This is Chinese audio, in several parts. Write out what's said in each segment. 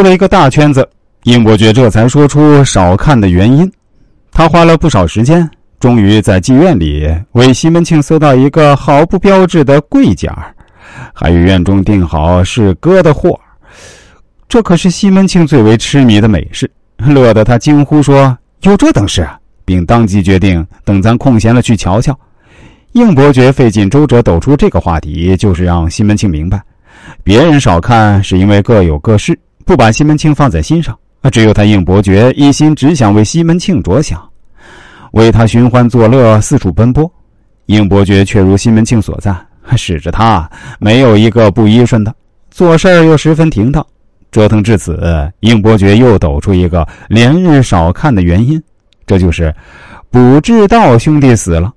兜了一个大圈子，应伯爵这才说出少看的原因。他花了不少时间，终于在妓院里为西门庆搜到一个毫不标志的贵价，还与院中定好是哥的货。这可是西门庆最为痴迷的美事，乐得他惊呼说：“有这等事！”并当即决定等咱空闲了去瞧瞧。应伯爵费尽周折抖出这个话题，就是让西门庆明白，别人少看是因为各有各事，不把西门庆放在心上；只有他应伯爵一心只想为西门庆着想，为他寻欢作乐，四处奔波。应伯爵却如西门庆所赞，使着他没有一个不依顺的，做事又十分停当。折腾至此，应伯爵又抖出一个连日少看的原因，这就是卜志道兄弟死了。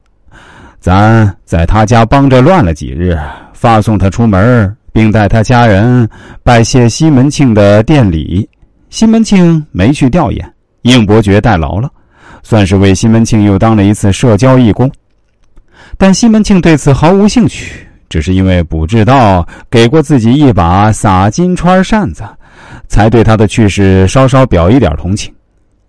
咱在他家帮着乱了几日，发送他出门，并带他家人拜谢西门庆的店礼。西门庆没去吊唁，应伯爵代劳了，算是为西门庆又当了一次社交义工。但西门庆对此毫无兴趣，只是因为卜志道给过自己一把撒金川扇子。才对他的去世稍稍表一点同情，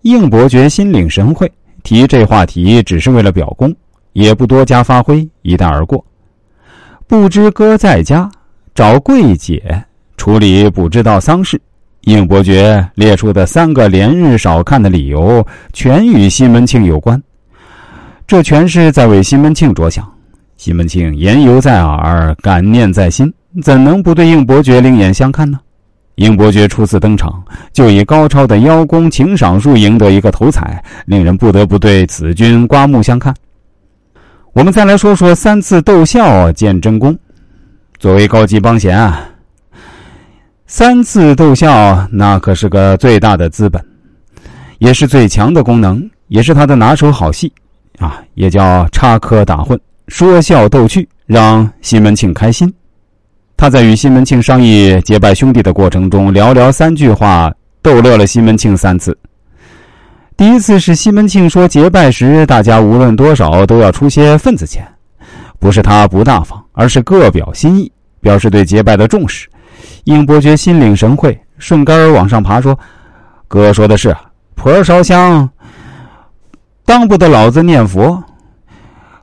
应伯爵心领神会，提这话题只是为了表功，也不多加发挥，一带而过。不知哥在家找贵姐处理不知道丧事，应伯爵列出的三个连日少看的理由，全与西门庆有关。这全是在为西门庆着想。西门庆言犹在耳，感念在心，怎能不对应伯爵另眼相看呢？应伯爵初次登场，就以高超的邀功请赏术赢得一个头彩，令人不得不对此君刮目相看。我们再来说说三次斗笑见真功。作为高级帮闲啊，三次逗笑那可是个最大的资本，也是最强的功能，也是他的拿手好戏啊，也叫插科打诨、说笑逗趣，让西门庆开心。他在与西门庆商议结拜兄弟的过程中，寥寥三句话逗乐了西门庆三次。第一次是西门庆说结拜时，大家无论多少都要出些份子钱，不是他不大方，而是各表心意，表示对结拜的重视。应伯爵心领神会，顺杆儿往上爬说：“哥说的是，婆烧香，当不得老子念佛，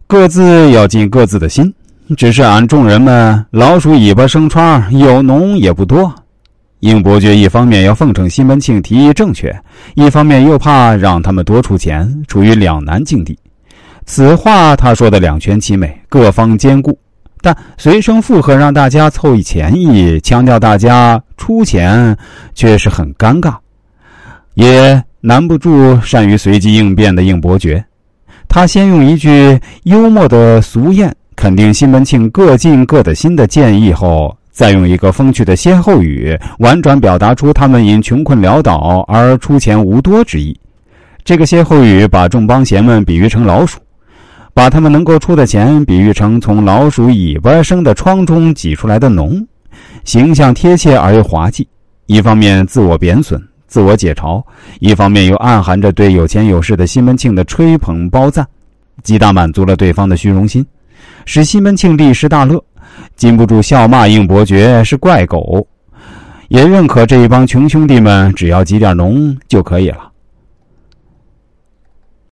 各自要尽各自的心。”只是俺众人们老鼠尾巴生疮，有脓也不多。应伯爵一方面要奉承西门庆提议正确，一方面又怕让他们多出钱，处于两难境地。此话他说的两全其美，各方兼顾。但随声附和让大家凑一钱意，强调大家出钱，却是很尴尬。也难不住善于随机应变的应伯爵。他先用一句幽默的俗谚。肯定西门庆各尽各的心的建议后，再用一个风趣的歇后语，婉转表达出他们因穷困潦倒而出钱无多之意。这个歇后语把众帮闲们比喻成老鼠，把他们能够出的钱比喻成从老鼠尾巴生的疮中挤出来的脓，形象贴切而又滑稽。一方面自我贬损、自我解嘲，一方面又暗含着对有钱有势的西门庆的吹捧褒赞，极大满足了对方的虚荣心。使西门庆立时大乐，禁不住笑骂应伯爵是怪狗，也认可这一帮穷兄弟们只要挤点脓就可以了。